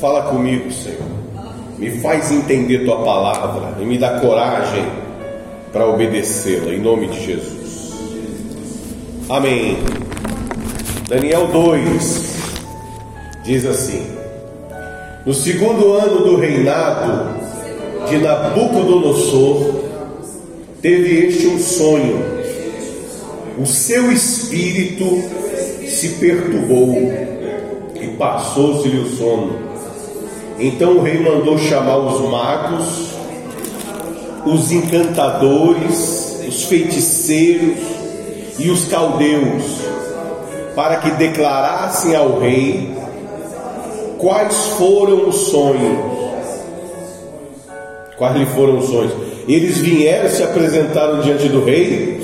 Fala comigo, Senhor. Me faz entender tua palavra e me dá coragem para obedecê-la, em nome de Jesus. Amém. Daniel 2 diz assim: No segundo ano do reinado de Nabucodonosor, teve este um sonho. O seu espírito se perturbou e passou-se-lhe o sono. Então o rei mandou chamar os magos, os encantadores, os feiticeiros e os caldeus, para que declarassem ao rei quais foram os sonhos. Quais lhe foram os sonhos? Eles vieram se apresentaram diante do rei.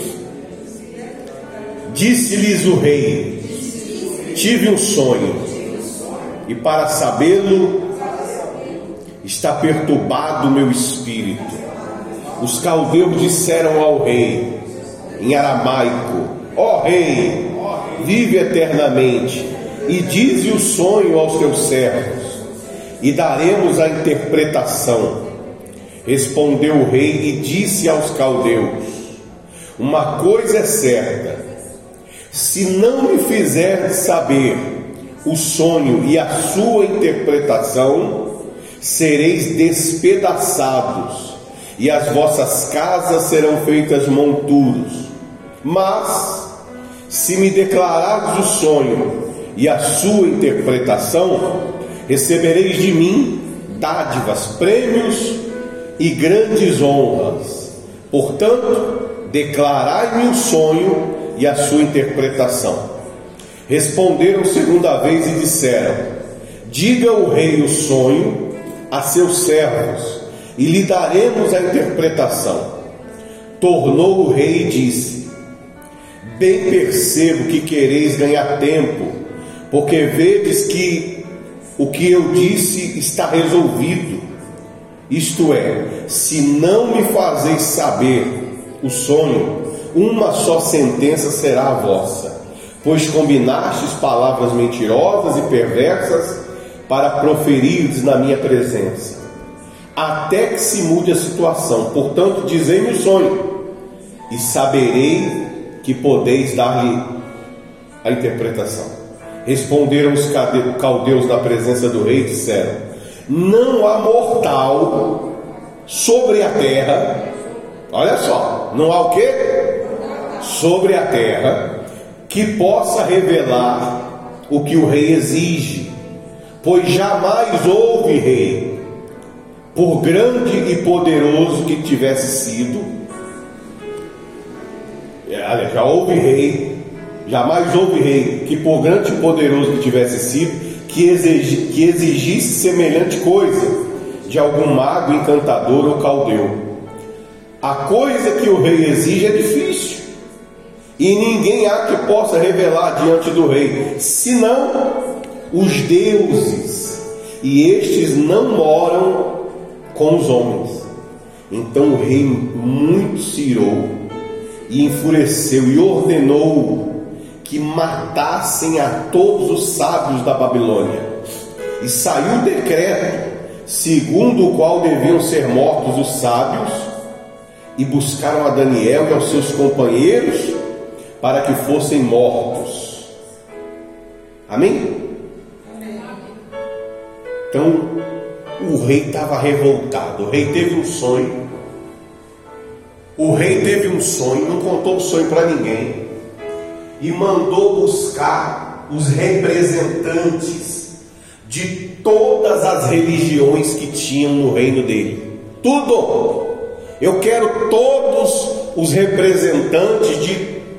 Disse-lhes o rei: Tive um sonho, e para sabê-lo está perturbado o meu espírito. Os caldeus disseram ao rei, em aramaico: Ó oh, rei, vive eternamente, e dize o sonho aos teus servos, e daremos a interpretação. Respondeu o rei e disse aos caldeus: Uma coisa é certa, se não me fizer saber o sonho e a sua interpretação, sereis despedaçados, e as vossas casas serão feitas monturos. Mas, se me declarardes o sonho e a sua interpretação, recebereis de mim dádivas, prêmios e grandes honras. Portanto, declarai-me o sonho e a sua interpretação. Responderam segunda vez e disseram: Diga o rei o sonho a seus servos e lhe daremos a interpretação. Tornou o rei e disse: Bem percebo que quereis ganhar tempo, porque vedes que o que eu disse está resolvido. Isto é, se não me fazeis saber o sonho, uma só sentença será a vossa, pois combinastes palavras mentirosas e perversas para proferir na minha presença, até que se mude a situação. Portanto, dizei-me o sonho, e saberei que podeis dar-lhe a interpretação. Responderam os caldeus na presença do rei e disseram: Não há mortal sobre a terra. Olha só, não há o que? Sobre a terra que possa revelar o que o rei exige pois jamais houve rei, por grande e poderoso que tivesse sido, é, já houve rei, jamais houve rei que por grande e poderoso que tivesse sido, que, exigi, que exigisse semelhante coisa de algum mago, encantador ou caldeu. A coisa que o rei exige é difícil, e ninguém há que possa revelar diante do rei, senão os deuses, e estes não moram com os homens. Então o rei muito se irou e enfureceu e ordenou que matassem a todos os sábios da Babilônia. E saiu o decreto segundo o qual deviam ser mortos os sábios, e buscaram a Daniel e aos seus companheiros para que fossem mortos. Amém? Então, o rei estava revoltado. O rei teve um sonho. O rei teve um sonho, não contou o sonho para ninguém. E mandou buscar os representantes de todas as religiões que tinham no reino dele. Tudo. Eu quero todos os representantes de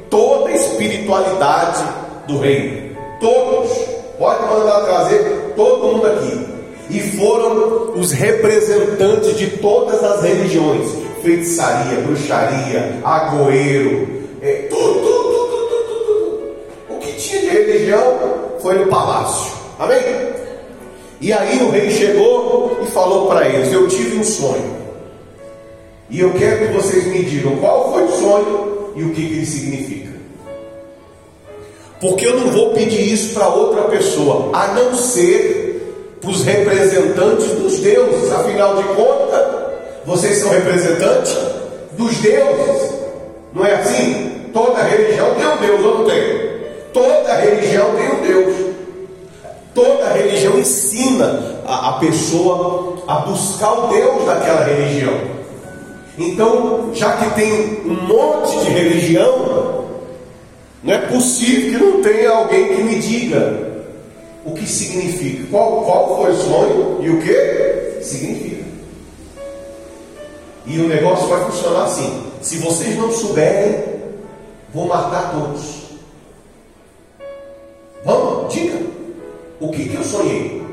toda a espiritualidade do reino. Todos. Pode mandar trazer todo mundo aqui e foram os representantes de todas as religiões: feitiçaria, bruxaria, agoeiro, é, tudo, tudo, tudo, tudo, tudo. O que tinha de religião foi no palácio. Amém? E aí o rei chegou e falou para eles: Eu tive um sonho. E eu quero que vocês me digam qual foi o sonho e o que, que ele significa. Porque eu não vou pedir isso para outra pessoa, a não ser para os representantes dos deuses. Afinal de contas, vocês são representantes dos deuses. Não é assim? Toda religião tem um Deus, ou não tem? Toda religião tem um Deus. Toda religião ensina a, a pessoa a buscar o Deus daquela religião. Então, já que tem um monte de religião, não é possível que não tenha alguém que me diga o que significa, qual, qual foi o sonho e o que significa. E o negócio vai funcionar assim: se vocês não souberem, vou matar todos. Vamos, diga. O que, que eu sonhei?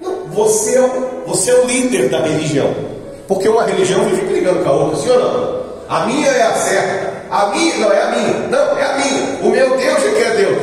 Não, você, é o, você é o líder da religião. Porque uma religião vive brigando com a outra, sim ou não? A minha é a certa. A minha não é a minha. Não, é a minha. O meu Deus é que é Deus.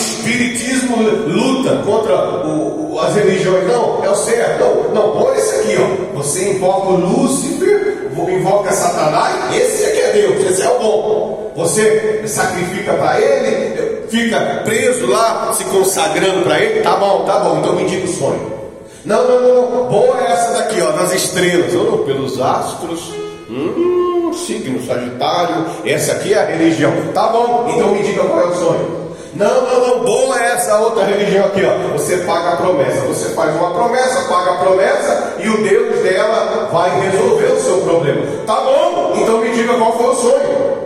Espiritismo luta contra o, o, as religiões. Não, é o certo. Não, não, olha isso aqui, ó. Você invoca Lúcifer, invoca Satanás, esse que é Deus, esse é o bom. Você sacrifica para ele, fica preso lá, se consagrando para ele, tá bom, tá bom, então me diga o sonho. Não, não, não, boa é essa daqui, ó, nas estrelas, ou não, pelos astros. Hum, signo Sagitário, essa aqui é a religião. Tá bom, então me diga qual é o sonho. Não, não, não, boa é essa outra religião aqui, ó. Você paga a promessa. Você faz uma promessa, paga a promessa e o Deus dela vai resolver o seu problema. Tá bom, então me diga qual foi o sonho.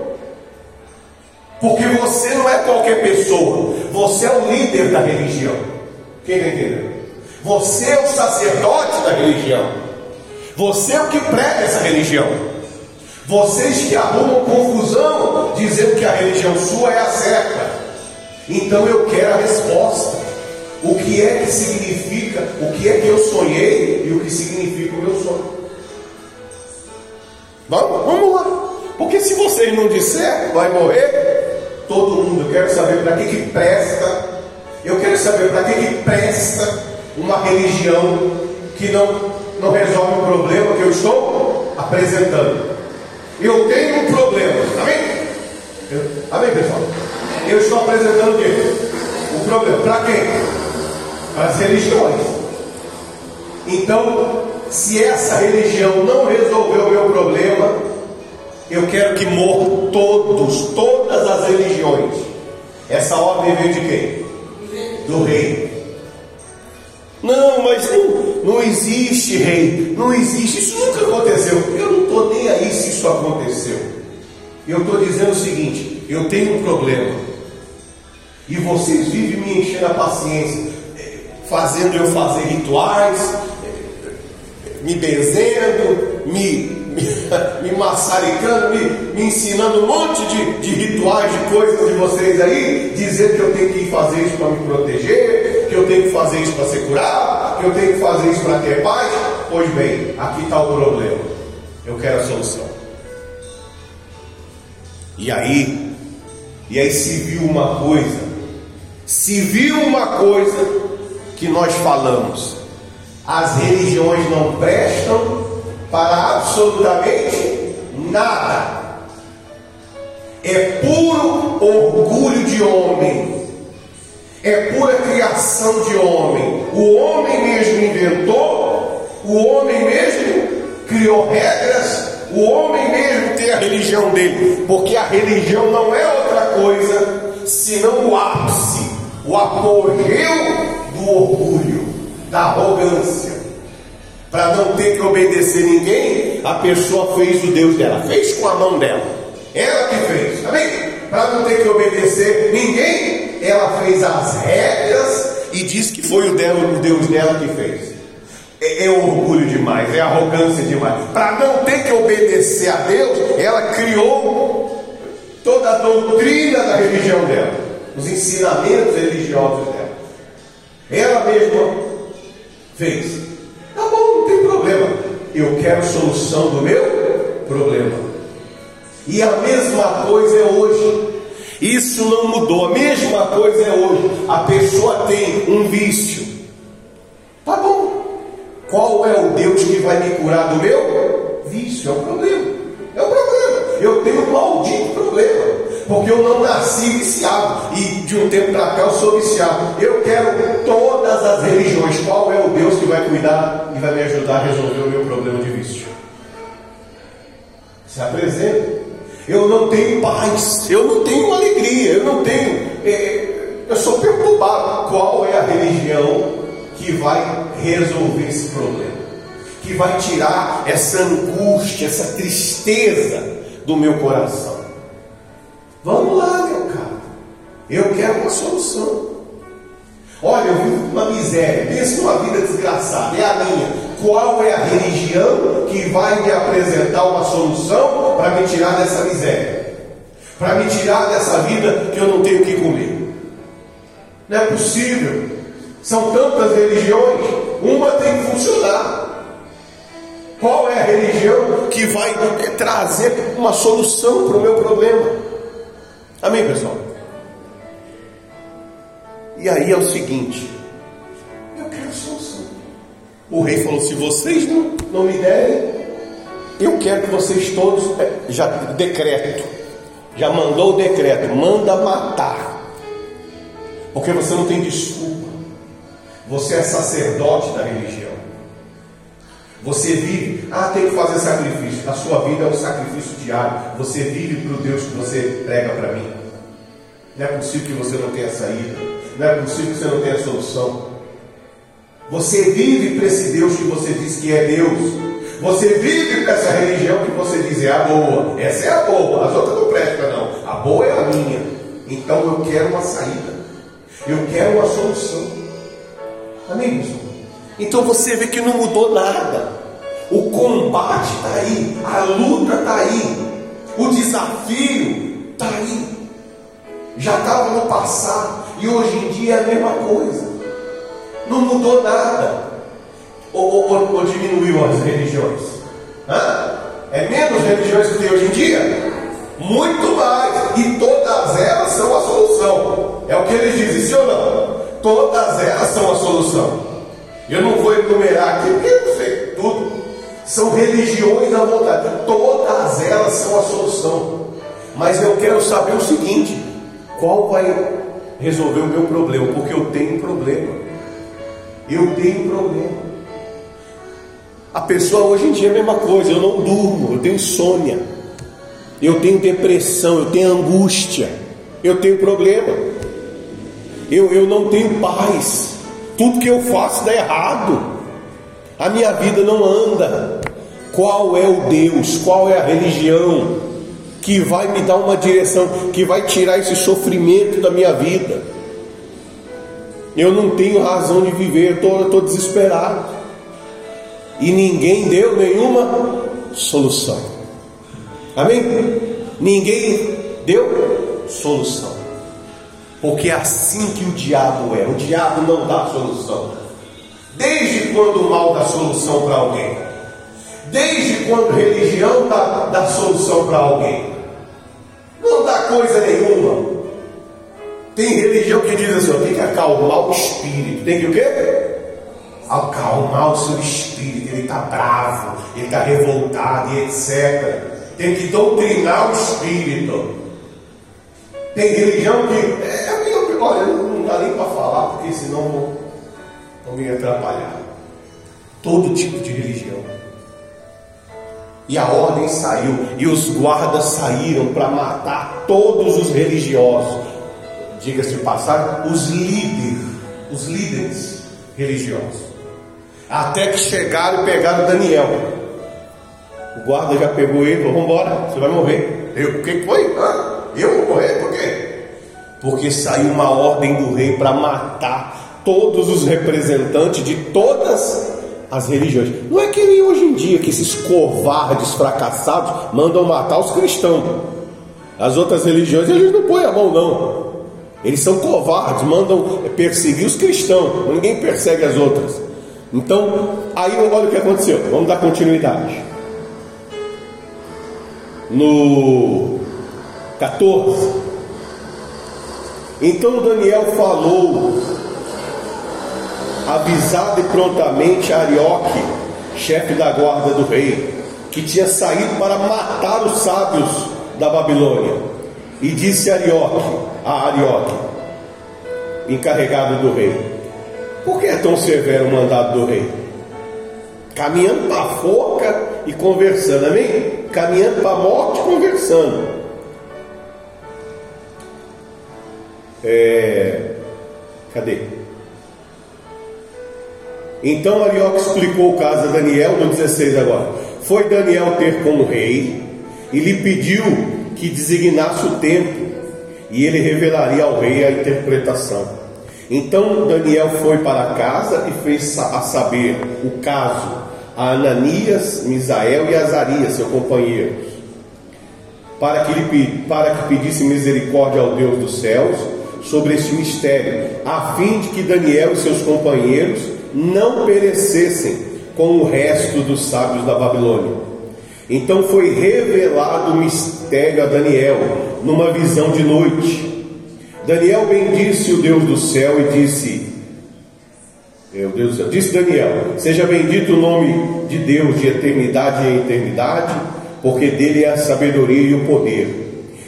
Porque você não é qualquer pessoa, você é o líder da religião. Quem está entendendo? Você é o sacerdote da religião. Você é o que prega essa religião. Vocês que arrumam confusão dizendo que a religião sua é a certa. Então eu quero a resposta. O que é que significa, o que é que eu sonhei e o que significa o meu sonho. Vamos, vamos lá. Porque se vocês não disser, vai morrer todo mundo. Eu quero saber para que, que presta. Eu quero saber para que, que presta uma religião que não, não resolve o problema que eu estou apresentando. Eu tenho um problema. Amém? Eu, amém, pessoal? Eu estou apresentando o quê? O problema. Para quem? Para as religiões. Então, se essa religião não resolveu o meu problema, eu quero que morram todos, todas as religiões. Essa ordem veio de quem? Do rei. Não, mas não, não existe rei, não existe, isso nunca aconteceu. Eu não estou nem aí se isso aconteceu. Eu estou dizendo o seguinte: eu tenho um problema. E vocês vivem me enchendo a paciência, fazendo eu fazer rituais, me benzendo, me, me, me maçaricando, me, me, ensinando um monte de, de rituais, de coisas de vocês aí, dizendo que eu tenho que fazer isso para me proteger, que eu tenho que fazer isso para ser curado, que eu tenho que fazer isso para ter paz. Pois bem, aqui está o problema. Eu quero a solução. E aí, e aí se viu uma coisa se viu uma coisa que nós falamos, as religiões não prestam para absolutamente nada. É puro orgulho de homem, é pura criação de homem. O homem mesmo inventou, o homem mesmo criou regras, o homem mesmo tem a religião dele, porque a religião não é outra coisa senão o ápice o apogeu do orgulho, da arrogância. Para não ter que obedecer ninguém, a pessoa fez o Deus dela, fez com a mão dela. Ela que fez, amém? Para não ter que obedecer ninguém, ela fez as regras e disse que foi o, dela, o Deus dela que fez. É, é orgulho demais, é arrogância demais. Para não ter que obedecer a Deus, ela criou toda a doutrina da religião dela os ensinamentos religiosos dela. Ela mesma fez. Tá bom, não tem problema. Eu quero solução do meu problema. E a mesma coisa é hoje. Isso não mudou. A mesma coisa é hoje. A pessoa tem um vício. Tá bom. Qual é o Deus que vai me curar do meu vício? É o problema. É o problema. Eu tenho um maldito problema. Porque eu não nasci viciado. E de um tempo para cá eu sou viciado. Eu quero todas as religiões. Qual é o Deus que vai cuidar e vai me ajudar a resolver o meu problema de vício? Se apresenta. Eu não tenho paz, eu não tenho alegria, eu não tenho. É, eu sou perturbado. Qual é a religião que vai resolver esse problema? Que vai tirar essa angústia, essa tristeza do meu coração? Vamos lá, meu cara. Eu quero uma solução. Olha, eu vivo uma miséria, pensa numa vida desgraçada, é a minha. Qual é a religião que vai me apresentar uma solução para me tirar dessa miséria? Para me tirar dessa vida que eu não tenho o que comer? Não é possível. São tantas religiões, uma tem que funcionar. Qual é a religião que vai trazer uma solução para o meu problema? Amém, pessoal? E aí é o seguinte: eu quero solução. O rei falou: se vocês não, não me derem, eu quero que vocês todos, é, já decreto, já mandou o decreto, manda matar, porque você não tem desculpa. Você é sacerdote da religião. Você vive, ah, tem que fazer sacrifício. A sua vida é um sacrifício diário. Você vive para o Deus que você prega para mim. Não é possível que você não tenha saída. Não é possível que você não tenha solução. Você vive para esse Deus que você diz que é Deus. Você vive para essa religião que você diz é a boa. Essa é a boa, as outras não prestam, não. A boa é a minha. Então eu quero uma saída. Eu quero uma solução. Amém, pessoal? Então você vê que não mudou nada. O combate está aí, a luta está aí, o desafio está aí. Já estava no passado e hoje em dia é a mesma coisa. Não mudou nada. Ou, ou, ou diminuiu as religiões? Hã? É menos religiões que tem hoje em dia? Muito mais. E todas elas são a solução. É o que eles dizem, sim ou não? Todas elas são a solução. Eu não vou enumerar aqui, São religiões à vontade. Todas elas são a solução. Mas eu quero saber o seguinte: qual vai resolver o meu problema? Porque eu tenho problema. Eu tenho problema. A pessoa hoje em dia é a mesma coisa, eu não durmo, eu tenho insônia, eu tenho depressão, eu tenho angústia, eu tenho problema, eu, eu não tenho paz, tudo que eu faço dá errado, a minha vida não anda. Qual é o Deus? Qual é a religião? que vai me dar uma direção, que vai tirar esse sofrimento da minha vida. Eu não tenho razão de viver, eu estou desesperado. E ninguém deu nenhuma solução. Amém? Ninguém deu solução. Porque é assim que o diabo é. O diabo não dá solução. Desde quando o mal dá solução para alguém? Desde quando religião dá, dá solução para alguém? Não dá coisa nenhuma. Tem religião que diz assim, tem que acalmar o espírito. Tem que o quê? Acalmar o seu espírito. Ele está bravo, ele está revoltado e etc. Tem que doutrinar o espírito. Tem religião que. É, minha, olha, não dá nem para falar, porque senão me atrapalhar. Todo tipo de religião. E a ordem saiu, e os guardas saíram para matar todos os religiosos. Diga-se de passagem, os líderes, os líderes religiosos. Até que chegaram e pegaram Daniel. O guarda já pegou ele falou: Vambora, você vai morrer. Eu, o que foi? Eu vou morrer? Por quê? Porque saiu uma ordem do rei para matar todos os representantes de todas as religiões. Não é que nem hoje em dia que esses covardes fracassados mandam matar os cristãos. As outras religiões eles não põem a mão, não. Eles são covardes, mandam perseguir os cristãos, ninguém persegue as outras. Então, aí olha o que aconteceu. Vamos dar continuidade. No 14. Então Daniel falou avisado e prontamente Arioque, chefe da guarda do rei, que tinha saído para matar os sábios da Babilônia. E disse Arioque, a Arioque, encarregado do rei: Por que é tão severo o mandado do rei? Caminhando para a forca e conversando, amém? Caminhando para a morte conversando. É... Cadê? Então Arioque explicou o caso a Daniel, no 16 agora. Foi Daniel ter com o rei e lhe pediu que designasse o tempo e ele revelaria ao rei a interpretação. Então Daniel foi para casa e fez a saber o caso a Ananias, Misael e Azarias, seu companheiro, para que, lhe, para que pedisse misericórdia ao Deus dos céus sobre esse mistério, a fim de que Daniel e seus companheiros não perecessem com o resto dos sábios da Babilônia. Então foi revelado o mistério a Daniel numa visão de noite. Daniel bendisse o Deus do céu e disse: Meu Deus do céu, disse Daniel: Seja bendito o nome de Deus de eternidade em eternidade, porque dele é a sabedoria e o poder.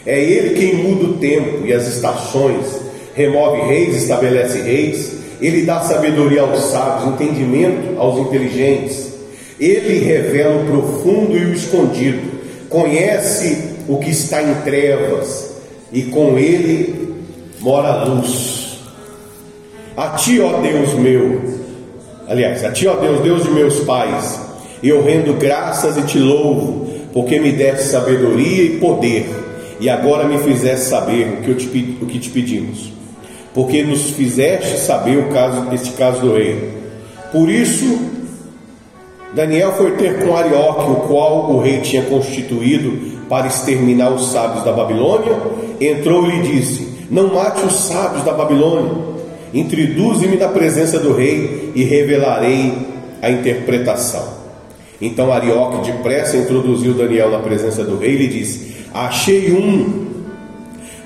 É ele quem muda o tempo e as estações, remove reis, estabelece reis. Ele dá sabedoria aos sábios, entendimento aos inteligentes. Ele revela o profundo e o escondido, conhece o que está em trevas, e com ele mora a luz. A ti, ó Deus meu, aliás, a ti, ó Deus, Deus de meus pais, eu rendo graças e te louvo, porque me deste sabedoria e poder, e agora me fizeste saber o que, eu te, o que te pedimos, porque nos fizeste saber o caso deste caso do rei. Por isso, Daniel foi ter com Arioque, o qual o rei tinha constituído para exterminar os sábios da Babilônia, entrou e lhe disse: Não mate os sábios da Babilônia, introduze-me na presença do rei e revelarei a interpretação. Então Arioque depressa introduziu Daniel na presença do rei e lhe disse: Achei um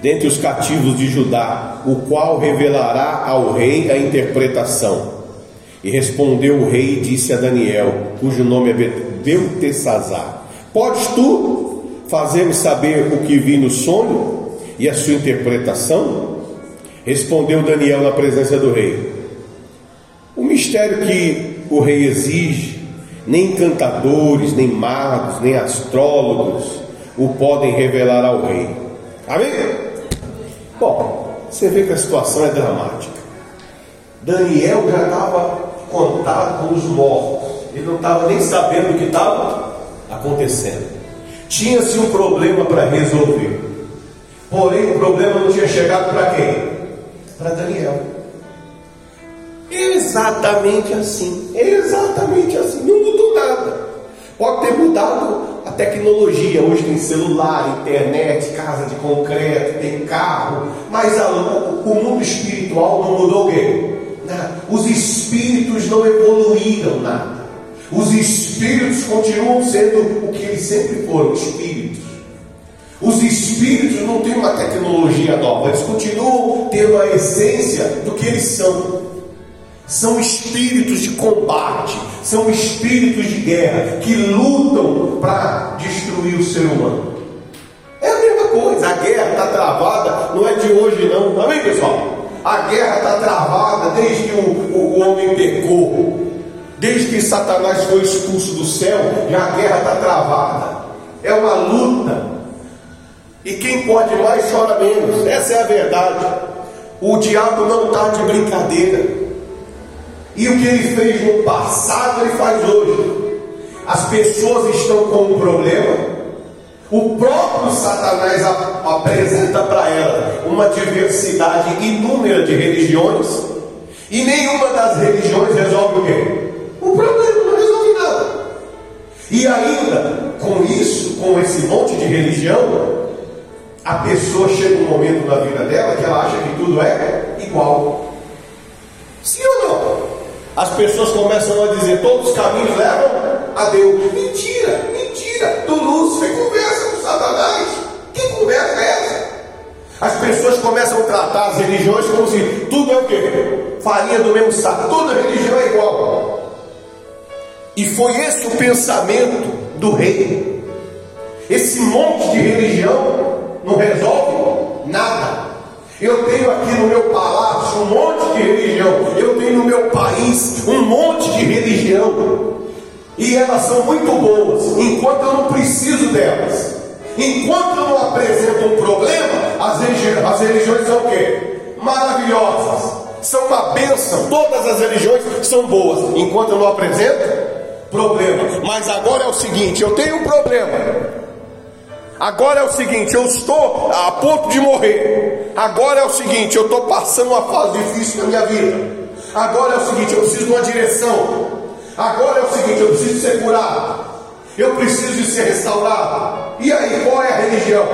dentre os cativos de Judá, o qual revelará ao rei a interpretação. E respondeu o rei e disse a Daniel, cujo nome é Beltesazar: Podes tu Fazer-me saber o que vi no sonho e a sua interpretação? Respondeu Daniel na presença do rei: O mistério que o rei exige, nem encantadores, nem magos, nem astrólogos o podem revelar ao rei. Amém? Bom, você vê que a situação é dramática. Daniel já estava contado com os mortos, ele não estava nem sabendo o que estava acontecendo. Tinha-se um problema para resolver. Porém, o problema não tinha chegado para quem? Para Daniel. Exatamente assim. Exatamente assim. Não mudou nada. Pode ter mudado a tecnologia. Hoje tem celular, internet, casa de concreto, tem carro. Mas a, o mundo espiritual não mudou o quê? Os espíritos não evoluíram nada. Os espíritos continuam sendo o que eles sempre foram, espíritos. Os espíritos não têm uma tecnologia nova, eles continuam tendo a essência do que eles são. São espíritos de combate, são espíritos de guerra que lutam para destruir o ser humano. É a mesma coisa, a guerra está travada, não é de hoje não, amém pessoal? A guerra está travada desde que o, o, o homem pecou. Desde que Satanás foi expulso do céu, já a guerra está travada. É uma luta. E quem pode mais chora menos. Essa é a verdade. O diabo não está de brincadeira. E o que ele fez no passado, ele faz hoje. As pessoas estão com um problema. O próprio Satanás apresenta para ela uma diversidade inúmera de religiões. E nenhuma das religiões resolve o quê? O problema não resolve nada. E ainda, com isso, com esse monte de religião, a pessoa chega um momento na vida dela que ela acha que tudo é igual. As pessoas começam a dizer todos os caminhos levam a Deus. Mentira, mentira. Do Lúcifer conversa com Satanás. Que conversa é essa? As pessoas começam a tratar as religiões como se tudo é o quê? Farinha do mesmo saco. Toda religião é igual. E foi esse o pensamento do rei. Esse monte de religião não resolve Nada. Eu tenho aqui no meu palácio um monte de religião. Eu tenho no meu país um monte de religião. E elas são muito boas, enquanto eu não preciso delas. Enquanto eu não apresento um problema, as, as religiões são o quê? Maravilhosas. São uma bênção. Todas as religiões são boas. Enquanto eu não apresento problema. Mas agora é o seguinte: eu tenho um problema. Agora é o seguinte, eu estou a ponto de morrer. Agora é o seguinte, eu estou passando uma fase difícil na minha vida. Agora é o seguinte, eu preciso de uma direção. Agora é o seguinte, eu preciso ser curado. Eu preciso de ser restaurado. E aí, qual é a religião?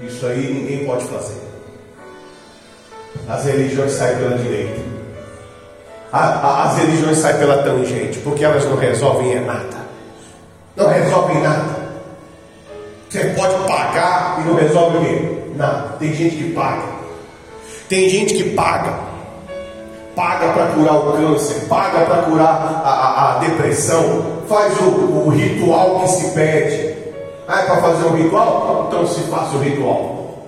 Isso aí ninguém pode fazer. As religiões saem pela direita. As religiões saem pela tangente, porque elas não resolvem nada. Não resolvem nada. Você pode pagar e não resolve o quê? Nada. Tem gente que paga. Tem gente que paga. Paga para curar o câncer, paga para curar a, a, a, depressão, faz o, o ritual que se pede. Ah, é para fazer um ritual? Então se faça o ritual.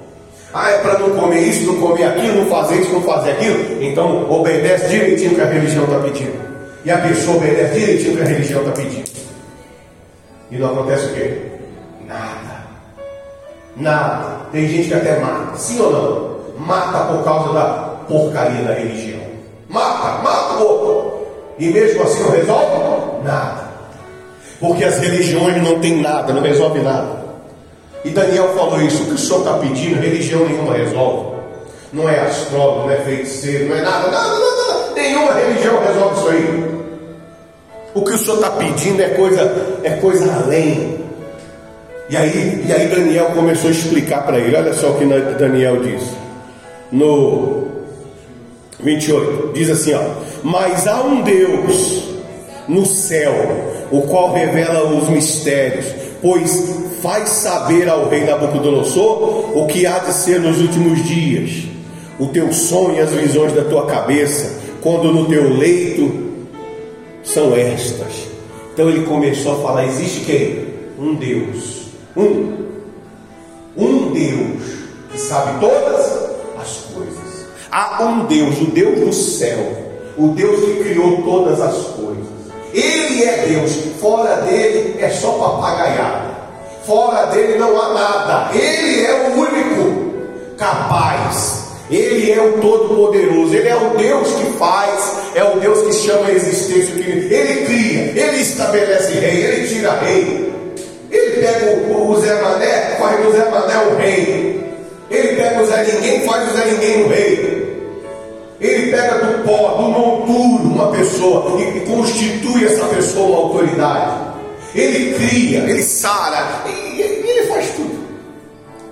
Ah, é para não comer isso, não comer aquilo, não fazer isso, não fazer aquilo. Então obedece direitinho o que a religião está pedindo. E a pessoa obedece direitinho o que a religião está pedindo. E não acontece o quê? Nada. Nada. Tem gente que até mata. Sim ou não? Mata por causa da porcaria da religião. Mata, mata o outro. E mesmo assim não resolve? Nada. Porque as religiões não têm nada, não resolve nada. E Daniel falou isso, o que o senhor está pedindo, religião nenhuma resolve. Não é astrólogo, não é feiticeiro, não é nada, nada, nada, nada. Nenhuma religião resolve isso aí. O que o senhor está pedindo é coisa, é coisa além. E aí, e aí Daniel começou a explicar para ele. Olha só o que Daniel diz. No 28, diz assim: ó, Mas há um Deus no céu, o qual revela os mistérios, pois faz saber ao rei Nabucodonosor o que há de ser nos últimos dias, o teu sonho e as visões da tua cabeça, quando no teu leito são estas. Então ele começou a falar: existe quem? Um Deus um. Um Deus que sabe todas as coisas. Há um Deus, o Deus do céu, o Deus que criou todas as coisas. Ele é Deus, fora dele é só papagaiada. Fora dele não há nada. Ele é o único capaz. Ele é o Todo-Poderoso, Ele é o Deus que faz, é o Deus que chama a existência, Ele cria, Ele estabelece rei, Ele tira rei, ele pega o, o Zé Mané, faz do Zé Mané o rei. Ele pega o Zé Ninguém, faz o Zé Ninguém o rei. Ele pega do pó, do monturo, uma pessoa e, constitui essa pessoa uma autoridade. Ele cria, ele sara, e, e ele faz tudo.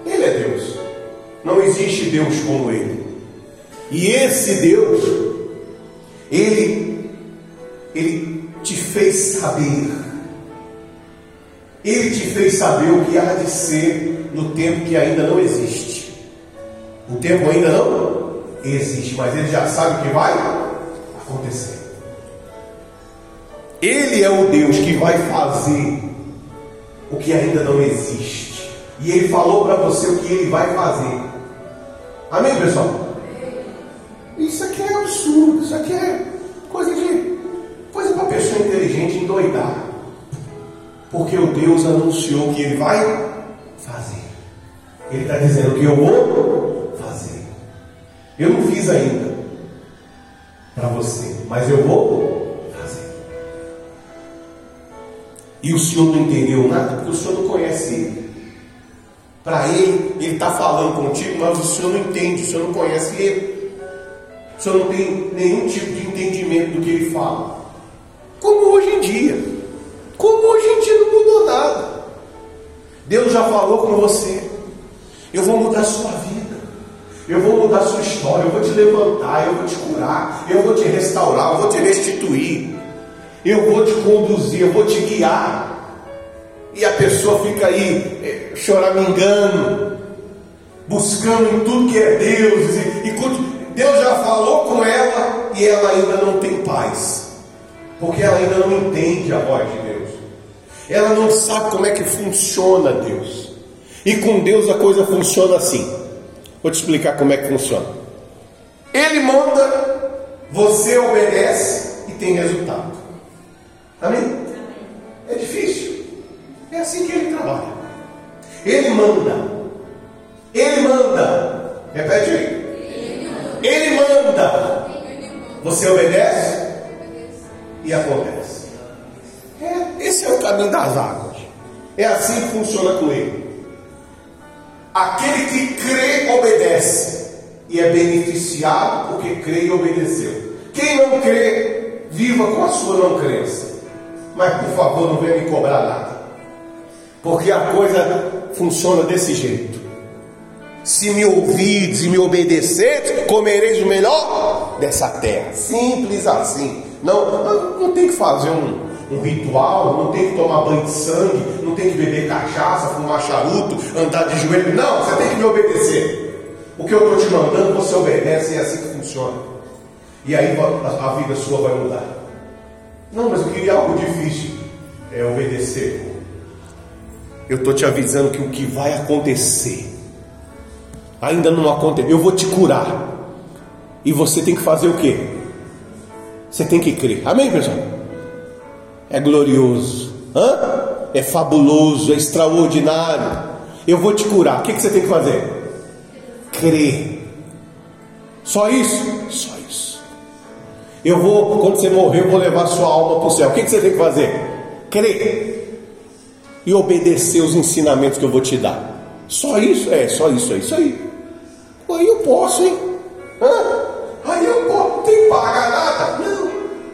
Ele é Deus. Não existe Deus como ele. E esse Deus, ele, ele te fez saber ele te fez saber o que há de ser no tempo que ainda não existe. O tempo ainda não existe, mas ele já sabe o que vai acontecer. Ele é o Deus que vai fazer o que ainda não existe. E ele falou para você o que ele vai fazer. Amém, pessoal? Isso aqui é absurdo, isso aqui é coisa de coisa para pessoa inteligente endoidar. Porque o Deus anunciou que Ele vai fazer. Ele está dizendo que eu vou fazer. Eu não fiz ainda para você, mas eu vou fazer. E o Senhor não entendeu nada, porque o Senhor não conhece Ele. Para Ele, Ele está falando contigo, mas o Senhor não entende, o Senhor não conhece Ele. O Senhor não tem nenhum tipo de entendimento do que Ele fala. Como hoje em dia. Como em dia não mudou nada. Deus já falou com você. Eu vou mudar a sua vida. Eu vou mudar a sua história. Eu vou te levantar. Eu vou te curar. Eu vou te restaurar. Eu vou te restituir. Eu vou te conduzir. Eu vou te guiar. E a pessoa fica aí é, choramingando, buscando em tudo que é Deus. E Deus já falou com ela e ela ainda não tem paz. Porque ela ainda não entende a voz de Deus. Ela não sabe como é que funciona Deus. E com Deus a coisa funciona assim. Vou te explicar como é que funciona. Ele manda, você obedece e tem resultado. Amém? É difícil. É assim que ele trabalha. Ele manda. Ele manda. Repete aí. Ele manda. Você obedece e acontece. Esse é o caminho das águas. É assim que funciona com ele. Aquele que crê, obedece. E é beneficiado porque crê e obedeceu. Quem não crê, viva com a sua não crença. Mas por favor, não venha me cobrar nada. Porque a coisa funciona desse jeito. Se me ouvides e me obedeceres, comereis o melhor dessa terra. Simples assim. Não, não tem que fazer um, um ritual, não tem que tomar banho de sangue, não tem que beber cachaça, fumar charuto, andar de joelho. Não, você tem que me obedecer. O que eu estou te mandando, você obedece e é assim que funciona. E aí a, vida sua vai mudar. Não, mas eu queria algo difícil. É obedecer. Eu estou te avisando que o que vai acontecer ainda não aconteceu. Eu vou te curar. E você tem que fazer o quê? Você tem que crer. Amém, pessoal? É glorioso, Hã? é fabuloso, é extraordinário. Eu vou te curar. O que, você tem que fazer? Crer. Só isso? Só isso. Eu vou, quando você morrer, eu vou levar sua alma para o céu. O que, você tem que fazer? Crer. E obedecer os ensinamentos que eu vou te dar. Só isso? É, só isso, é isso aí. Aí eu posso, hein? Hã? Aí eu posso, tem que pagar nada. Não,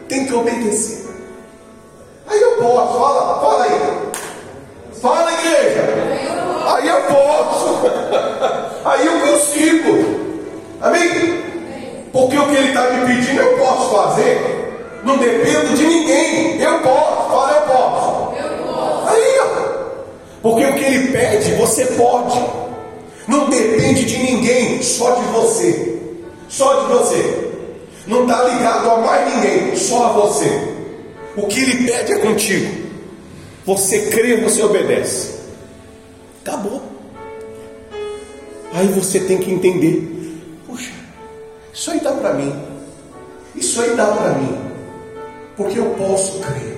tem que obedecer. Aí eu posso, fala, fala aí. Fala, igreja. Aí eu posso. Aí eu consigo. Amém? Porque o que ele está me pedindo eu posso fazer. Não dependo de ninguém. Eu posso. Fala, eu posso. Eu posso. Aí, ó. Porque o que ele pede, você pode. Não depende de ninguém, só de você. Só de você. Não está ligado a mais ninguém, só a você. O que ele pede é contigo. Você crê, você obedece. Acabou. Aí você tem que entender: puxa, isso aí dá para mim. Isso aí dá para mim. Porque eu posso crer.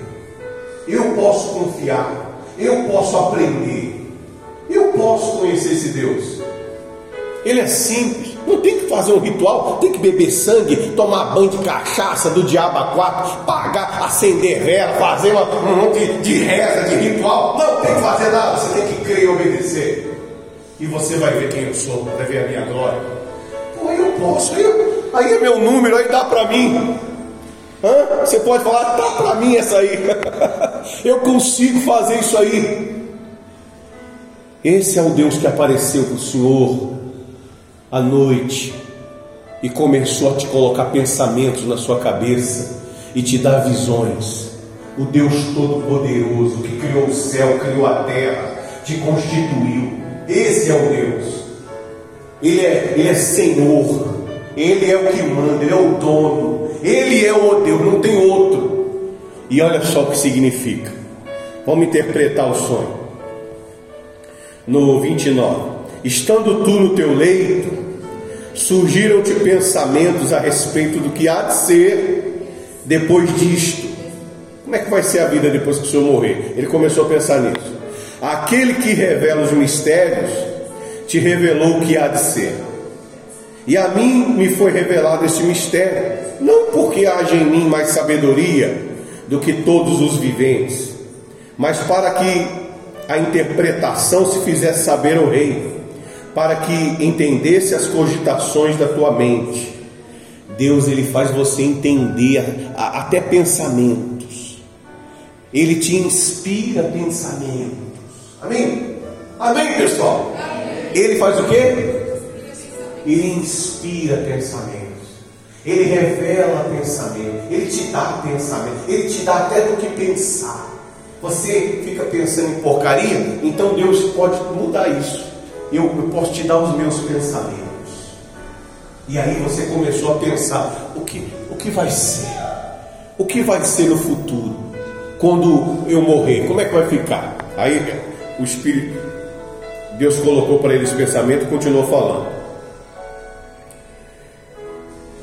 Eu posso confiar. Eu posso aprender. Eu posso conhecer esse Deus. Ele é simples, não tem que fazer um ritual, tem que beber sangue, tomar banho de cachaça do diabo a quatro, pagar, acender vela, fazer uma, um monte de, reza, de ritual. Não tem que fazer nada, você tem que crer e obedecer. E você vai ver quem eu sou, vai ver a minha glória. Pô, eu posso, aí, é meu número, aí dá para mim. Hã? Você pode falar, dá para mim essa aí. eu consigo fazer isso aí. Esse é o Deus que apareceu para o Senhor à noite e começou a te colocar pensamentos na sua cabeça e te dar visões. O Deus Todo-Poderoso que criou o céu, criou a terra, te constituiu. Esse é o Deus. Ele é, ele é Senhor. Ele é o que manda, Ele é o dono. Ele é o Deus, não tem outro. E olha só o que significa. Vamos interpretar o sonho. No 29. Estando tu no teu leito, surgiram-te pensamentos a respeito do que há de ser depois disto. Como é que vai ser a vida depois que o Senhor morrer? Ele começou a pensar nisso. Aquele que revela os mistérios te revelou o que há de ser. E a mim me foi revelado este mistério, não porque haja em mim mais sabedoria do que todos os viventes, mas para que a interpretação se fizesse saber ao rei para que entendesse as cogitações da tua mente. Deus ele faz você entender até pensamentos. Ele te inspira pensamentos. Amém? Amém, pessoal? Ele faz o quê? Ele inspira pensamentos. Ele revela pensamento. Ele te dá pensamento. Ele te dá até do que pensar. Você fica pensando em porcaria, então Deus pode mudar isso eu, eu posso te dar os meus pensamentos. E aí você começou a pensar: o que, o que vai ser? O que vai ser no futuro? Quando eu morrer, como é que vai ficar? Aí o Espírito Deus colocou para ele esse pensamento e continuou falando.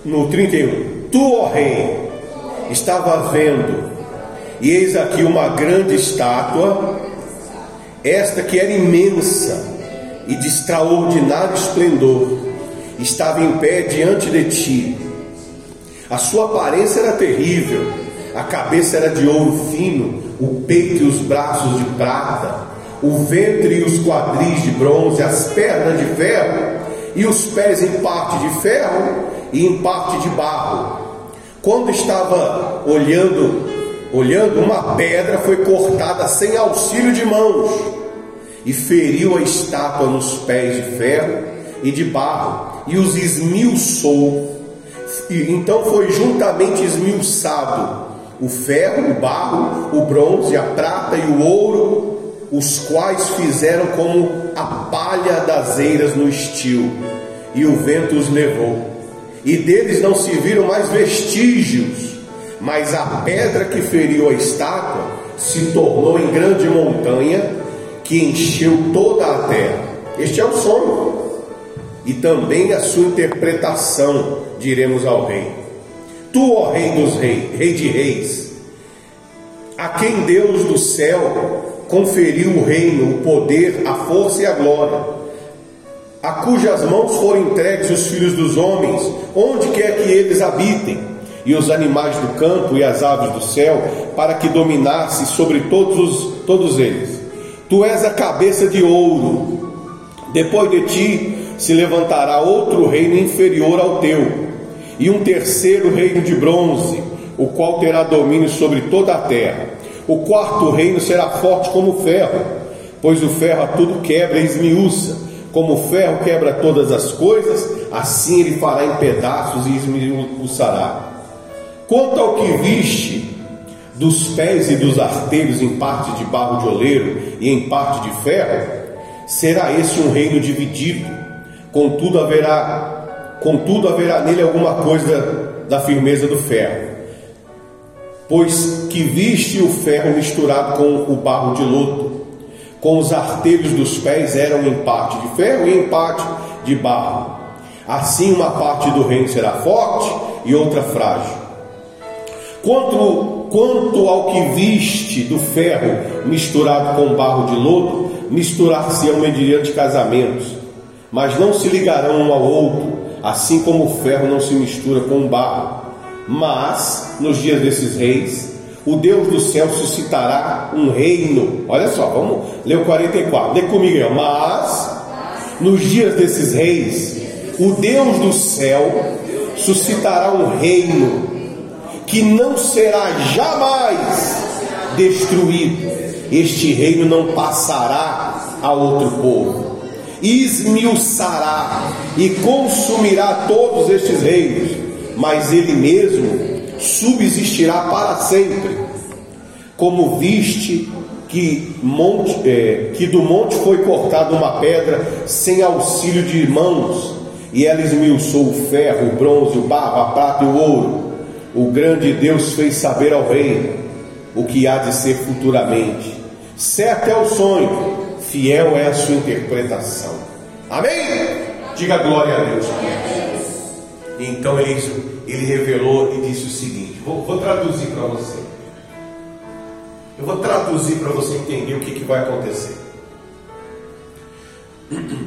No 31, tu, ó rei, estava vendo, e eis aqui uma grande estátua, esta que era imensa e de extraordinário esplendor, estava em pé diante de ti. A sua aparência era terrível, a cabeça era de ouro fino, o peito e os braços de prata, o ventre e os quadris de bronze, as pernas de ferro e os pés em parte de ferro e em parte de barro. Quando estava olhando, olhando uma pedra foi cortada sem auxílio de mãos e feriu a estátua nos pés de ferro e de barro e os esmiuçou. E então foi juntamente esmiuçado o ferro, o barro, o bronze, a prata e o ouro, os quais fizeram como a palha das eiras no estio, e o vento os levou. E deles não se viram mais vestígios, mas a pedra que feriu a estátua se tornou em grande montanha que encheu toda a terra. Este é o sonho. E também a sua interpretação, diremos ao rei. Tu, ó Rei dos Reis, Rei de Reis, a quem Deus do céu conferiu o reino, o poder, a força e a glória, a cujas mãos foram entregues os filhos dos homens, onde quer que eles habitem, e os animais do campo e as aves do céu, para que dominasse sobre todos, todos eles. Tu és a cabeça de ouro, depois de ti se levantará outro reino inferior ao teu e um terceiro reino de bronze, o qual terá domínio sobre toda a terra. O quarto reino será forte como ferro, pois o ferro a tudo quebra e esmiuça. Como o ferro quebra todas as coisas, assim ele fará em pedaços e esmiuçará. Quanto ao que viste dos pés e dos artelhos em parte de barro de oleiro e em parte de ferro, será esse um reino dividido. Contudo haverá contudo haverá nele alguma coisa da firmeza do ferro. Pois que viste o ferro misturado com o barro de loto, com os artelhos dos pés eram em parte de ferro e em parte de barro. Assim uma parte do reino será forte e outra frágil. Quanto, quanto ao que viste do ferro misturado com barro de lodo, misturar-se-ão mediante casamentos, mas não se ligarão um ao outro, assim como o ferro não se mistura com o barro. Mas, nos dias desses reis, o Deus do céu suscitará um reino. Olha só, vamos ler o 44. Lê comigo aí. Mas, nos dias desses reis, o Deus do céu suscitará um reino que não será jamais destruído. Este reino não passará a outro povo esmiuçará e consumirá todos estes reinos, mas ele mesmo subsistirá para sempre. Como viste que, monte, é, que do monte foi cortada uma pedra sem auxílio de mãos, e ela esmiuçou o ferro, o bronze, o barro, a prata e o ouro. O grande Deus fez saber ao rei o que há de ser futuramente. Certo é o sonho, fiel é a sua interpretação. Amém? Diga glória a Deus. Então ele, ele revelou e disse o seguinte: vou, vou traduzir para você. Eu vou traduzir para você entender o que, que vai acontecer.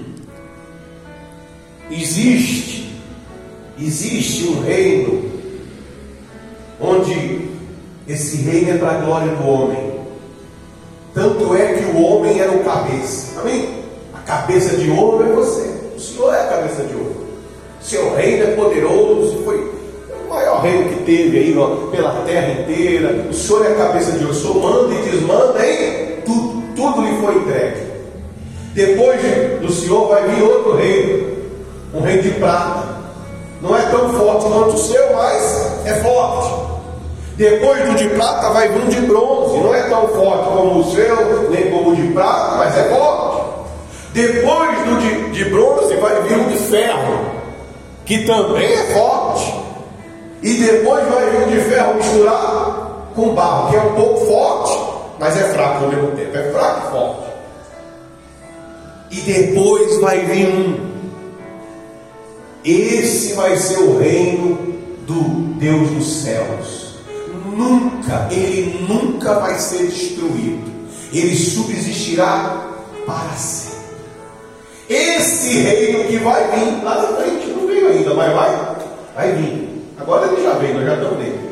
Existe, existe um reino onde esse reino é para a glória do homem. Tanto é que o homem era o cabeça. Amém? A cabeça de ouro é você. O Senhor é a cabeça de ouro. Seu reino é poderoso. Foi o maior reino que teve aí ó, pela terra inteira. O Senhor é a cabeça de ouro. O Senhor manda e desmanda, hein? Tudo, tudo lhe foi entregue. Depois do Senhor vai vir outro reino. Um reino de prata. Não é tão forte quanto o seu, mas é forte. Depois do de prata vai vir um de bronze, não é tão forte como o seu, nem como o de prata, mas é forte. Depois do de, de bronze vai vir um de ferro, que também é forte. E depois vai vir um de ferro misturado com barro, que é um pouco forte, mas é fraco ao mesmo tempo. É fraco e forte. E depois vai vir um. Esse vai ser o reino do Deus dos céus. Nunca, ele nunca vai ser destruído. Ele subsistirá para sempre. Esse reino que vai vir lá na frente, não veio ainda, mas vai, vai vir. Agora ele já veio, nós já estamos nele.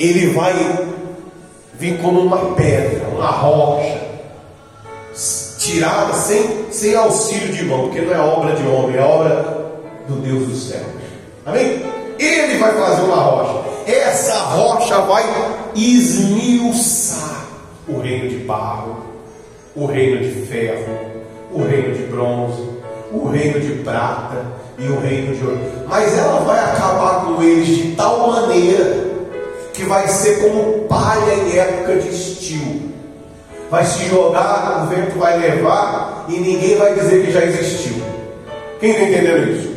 Ele vai vir como uma pedra, uma rocha, tirada sem, sem auxílio de mão, porque não é obra de homem, é obra do Deus dos céus. Amém? Ele vai fazer uma rocha. Essa rocha vai esmiuçar o reino de barro, o reino de ferro, o reino de bronze, o reino de prata e o reino de ouro. Mas ela vai acabar com eles de tal maneira que vai ser como palha em época de estio. Vai se jogar, o vento vai levar e ninguém vai dizer que já existiu. Quem está entendendo isso?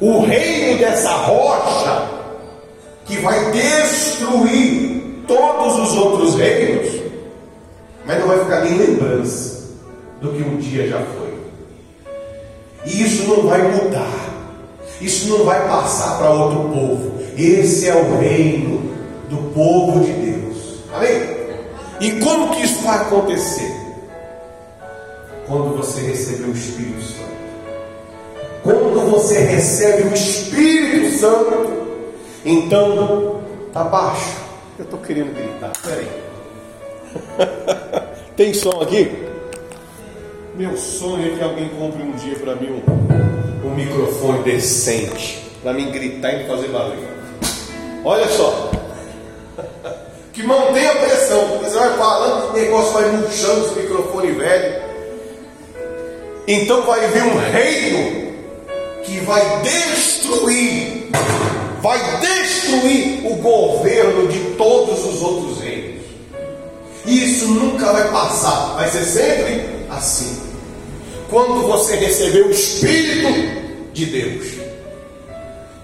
O reino dessa rocha que vai destruir todos os outros reinos, mas não vai ficar nem lembrança do que um dia já foi. E isso não vai mudar. Isso não vai passar para outro povo. Esse é o reino do povo de Deus. Amém? E como que isso vai acontecer? Quando você receber o Espírito Santo. Quando você recebe o Espírito Santo, então tá baixo. Eu estou querendo gritar. Peraí. Tem som aqui? Meu sonho é que alguém compre um dia para mim um, um microfone decente, para mim gritar e fazer barulho. Olha só, que mantenha a pressão, porque você vai falando, o negócio vai murchando esse microfone velho. Então vai vir um reino que vai destruir, vai destruir o governo de todos os outros reinos. E isso nunca vai passar, vai ser sempre assim quando você recebeu o Espírito de Deus.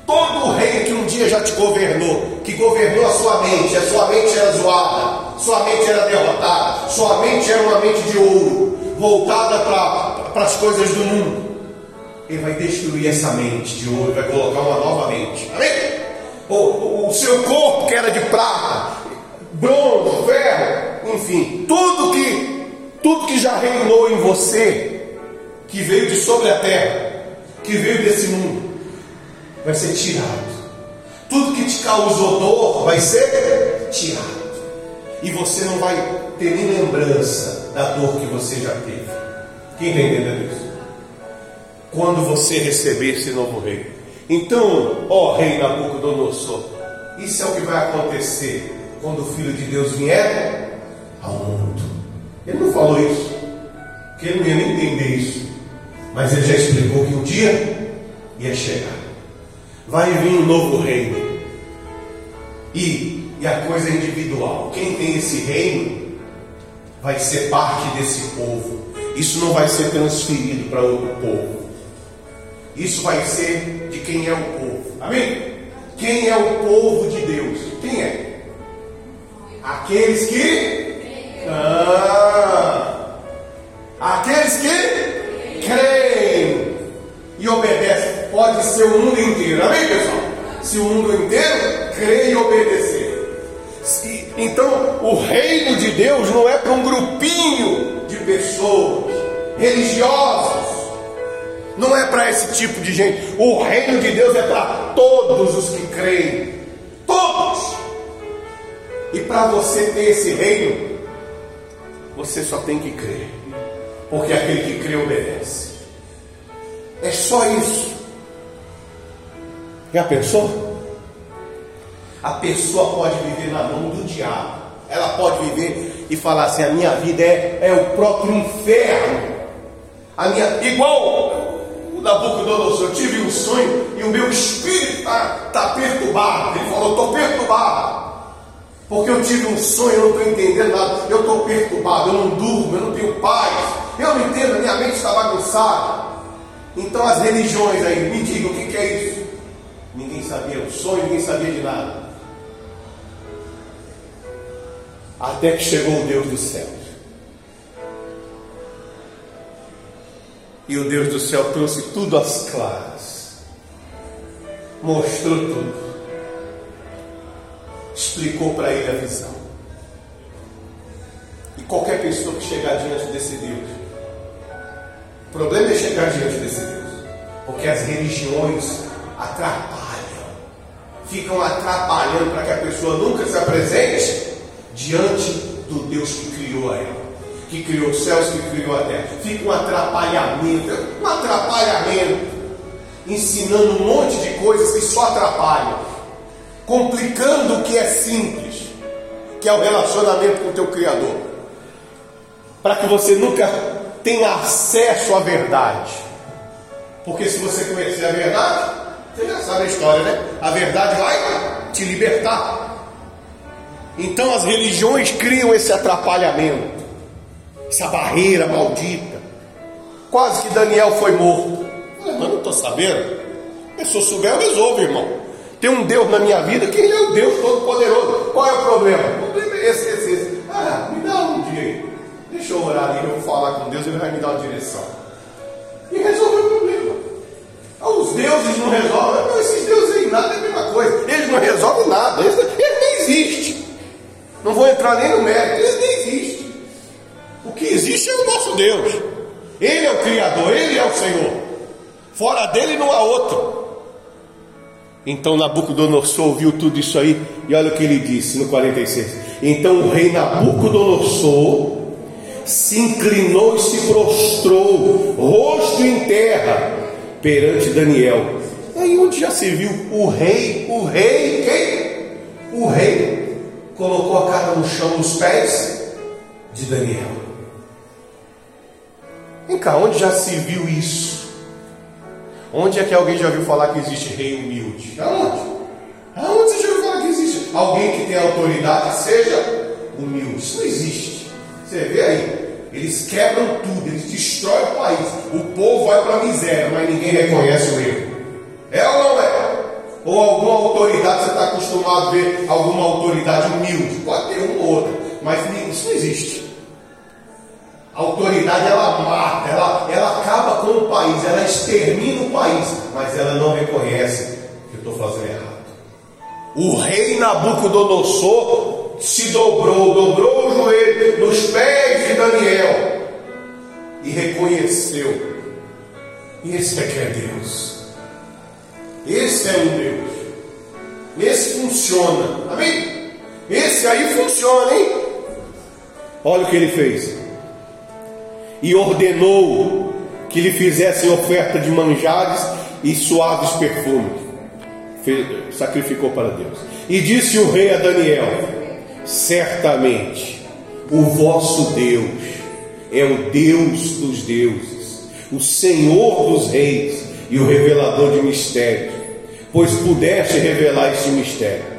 Todo o rei que um dia já te governou, que governou a sua mente, a sua mente era zoada, sua mente era derrotada, sua mente era uma mente de ouro, voltada para as coisas do mundo. Ele vai destruir essa mente de ouro, vai colocar uma nova mente. Amém? O, o seu corpo que era de prata, bronze, ferro, enfim, tudo que tudo que já reinou em você que veio de sobre a terra, que veio desse mundo, vai ser tirado. Tudo que te causou dor vai ser tirado. E você não vai ter nem lembrança da dor que você já teve. Quem está entendendo isso? Quando você receber esse novo rei. Então, ó rei Nabucodonosor, isso é o que vai acontecer quando o Filho de Deus vier ao mundo. Ele não falou isso, porque ele não ia nem entender isso. Mas ele já explicou que um dia ia chegar. Vai vir um novo reino. E, e a coisa é individual. Quem tem esse reino vai ser parte desse povo. Isso não vai ser transferido para outro povo. Isso vai ser de quem é o povo. Amém? Quem é o povo de Deus? Quem é? Aqueles que. Ah, aqueles que creem e obedecem. Pode ser o mundo inteiro. Amém, pessoal? Se o mundo inteiro crê e obedecer. Então, o reino de Deus não é para um grupinho de pessoas religiosos. Não é para esse tipo de gente. O reino de Deus é para todos os que creem. Todos. E para você ter esse reino, você só tem que crer. Porque aquele que crê obedece. É só isso. Já pensou? A pessoa pode viver na mão do diabo. Ela pode viver e falar assim: a minha vida é, é o próprio inferno. A minha, igual Nabucodonosor, eu tive um sonho e o meu espírito está tá perturbado. Ele falou: estou perturbado. Porque eu tive um sonho, eu não estou entendendo nada. Eu estou perturbado, eu não durmo, eu não tenho paz. Eu não entendo, minha mente está bagunçada. Então as religiões aí, me digam o que, que é isso. Ninguém sabia o sonho, ninguém sabia de nada. Até que chegou o Deus dos céus. E o Deus do céu trouxe tudo às claras, mostrou tudo, explicou para ele a visão. E qualquer pessoa que chegar diante desse Deus, o problema é chegar diante desse Deus, porque as religiões atrapalham, ficam atrapalhando para que a pessoa nunca se apresente diante do Deus que criou ela que criou os céus, que criou a terra. Fica um atrapalhamento, um atrapalhamento, ensinando um monte de coisas que só atrapalham, complicando o que é simples, que é o relacionamento com o teu Criador, para que você nunca tenha acesso à verdade. Porque se você conhecer a verdade, você já sabe a história, né? A verdade vai te libertar. Então as religiões criam esse atrapalhamento essa barreira maldita. Quase que Daniel foi morto. Mas não estou sabendo. Se eu souber, eu resolvo, irmão. Tem um Deus na minha vida que é o Deus Todo-Poderoso. Qual é o problema? O problema é esse, esse, esse. Ah, me dá um dia. Deixa eu orar ali, eu vou falar com Deus, ele vai me dar uma direção. E resolve o problema. Ah, os deuses não resolvem. Não, esses deuses aí nada é a mesma coisa. Eles não resolvem nada. Eles, eles nem existem. Não vou entrar nem no mérito. Eles nem existem. O que existe é o nosso Deus. Ele é o Criador, Ele é o Senhor. Fora dele não há outro. Então Nabucodonosor ouviu tudo isso aí e olha o que ele disse no 46. Então o rei Nabucodonosor se inclinou e se prostrou, rosto em terra, perante Daniel. Aí onde já se viu o rei, o rei, quem? O rei colocou a cara no chão nos pés de Daniel. Vem cá, onde já se viu isso? Onde é que alguém já viu falar que existe rei humilde? Aonde? Aonde você já ouviu falar que existe alguém que tem autoridade seja humilde? Isso não existe. Você vê aí, eles quebram tudo, eles destroem o país. O povo vai para a miséria, mas ninguém reconhece o erro. É ou não é? Ou alguma autoridade, você está acostumado a ver alguma autoridade humilde? Pode ter uma ou outra, mas isso não existe. A autoridade ela mata, ela, ela acaba com o país, ela extermina o país, mas ela não reconhece que eu estou fazendo errado. O rei Nabucodonosor se dobrou, dobrou o joelho nos pés de Daniel e reconheceu. Esse é é Deus. Esse é um Deus. Esse funciona. Amém? Esse aí funciona, hein? Olha o que ele fez e ordenou que lhe fizessem oferta de manjares e suaves perfumes. sacrificou para Deus. E disse o rei a Daniel: Certamente o vosso Deus é o Deus dos deuses, o Senhor dos reis e o revelador de mistérios, pois pudeste revelar este mistério.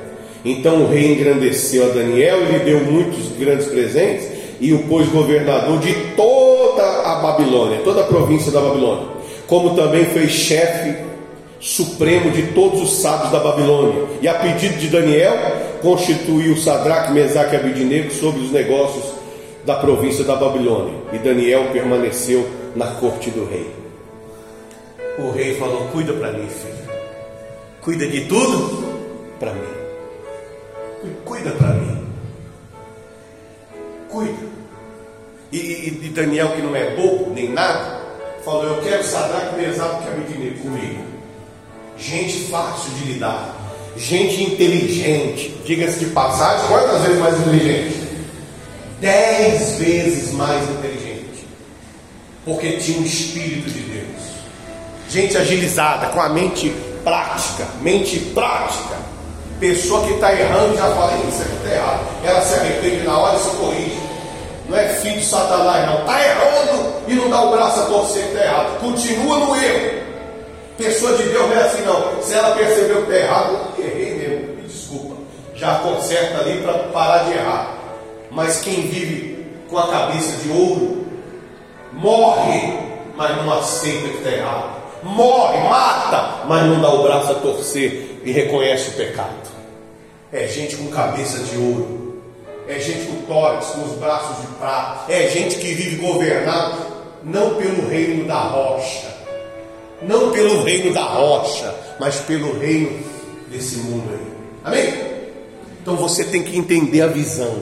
Então o rei engrandeceu a Daniel e lhe deu muitos grandes presentes e o pôs governador de toda a Babilônia, toda a província da Babilônia, como também fez chefe supremo de todos os sábios da Babilônia. E a pedido de Daniel, constituiu Sadraque, Mesaque e Abidinego sobre os negócios da província da Babilônia. E Daniel permaneceu na corte do rei. O rei falou: Cuida para mim, filho. Cuida de tudo para mim. Cuida para mim. Cuida. E, e, e, Daniel, que não é bobo nem nada, falou: Eu quero Sadraque, Mesaque que Abednego comigo. Gente fácil de lidar, gente inteligente. Diga-se de passagem, quantas vezes mais inteligente? Dez vezes mais inteligente, porque tinha o Espírito de Deus. Gente agilizada, com a mente prática, mente prática. Pessoa que está errando já fala, isso aqui está errado. Ela se arrepende na hora e se corrige não é filho de Satanás, não. Está errando e não dá o braço a torcer que está errado. Continua no erro. Pessoa de Deus não é assim, não. Se ela percebeu que está errado, errei mesmo, me desculpa. Já conserta ali para parar de errar. Mas quem vive com a cabeça de ouro, morre, mas não aceita que está errado. Morre, mata, mas não dá o braço a torcer e reconhece o pecado. É gente com cabeça de ouro é gente com tórax, com os braços de prata, é gente que vive governado não pelo reino da rocha, não pelo reino da rocha, mas pelo reino desse mundo aí. Amém? Então você tem que entender a visão.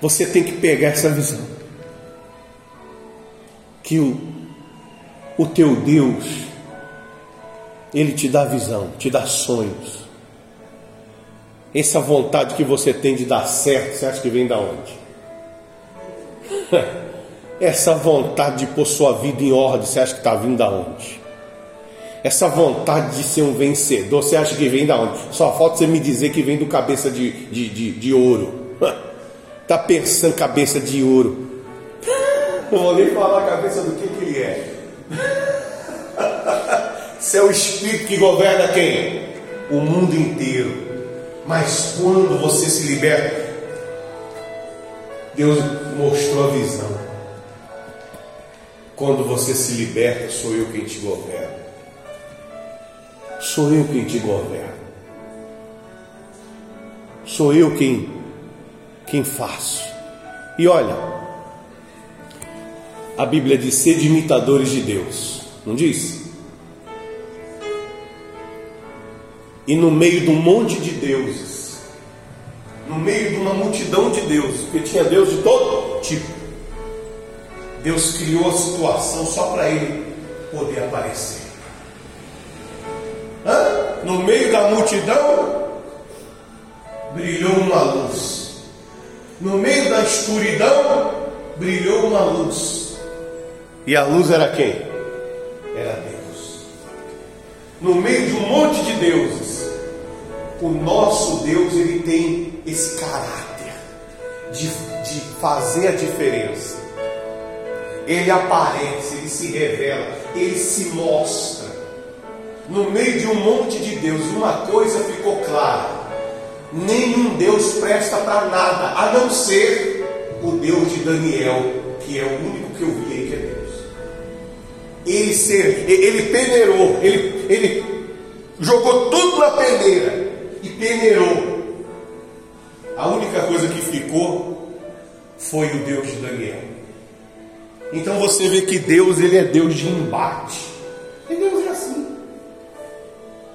Você tem que pegar essa visão. Que o, o teu Deus, Ele te dá visão, te dá sonhos. Essa vontade que você tem de dar certo, você acha que vem da onde? Essa vontade de pôr sua vida em ordem, você acha que está vindo da onde? Essa vontade de ser um vencedor, você acha que vem da onde? Só falta você me dizer que vem do cabeça de, de, de, de ouro. Está pensando cabeça de ouro. Não vou nem falar a cabeça do que, que ele é. Isso é o Espírito que governa quem? O mundo inteiro. Mas quando você se liberta, Deus mostrou a visão. Quando você se liberta, sou eu quem te governa. Sou eu quem te governa. Sou eu quem quem faço. E olha, a Bíblia diz: sede imitadores de Deus, não diz? E no meio de um monte de deuses, no meio de uma multidão de deuses, porque tinha Deus de todo tipo. Deus criou a situação só para ele poder aparecer. Hã? No meio da multidão, brilhou uma luz. No meio da escuridão, brilhou uma luz. E a luz era quem? Era Deus. No meio de um monte de deuses, o nosso Deus ele tem esse caráter de, de fazer a diferença ele aparece, ele se revela, ele se mostra. No meio de um monte de Deus, uma coisa ficou clara: nenhum Deus presta para nada, a não ser o Deus de Daniel, que é o único que eu vi que é. Ele, ser, ele peneirou, ele, ele jogou tudo na peneira e peneirou. A única coisa que ficou foi o Deus de Daniel. Então você vê que Deus ele é Deus de embate. E Deus é assim.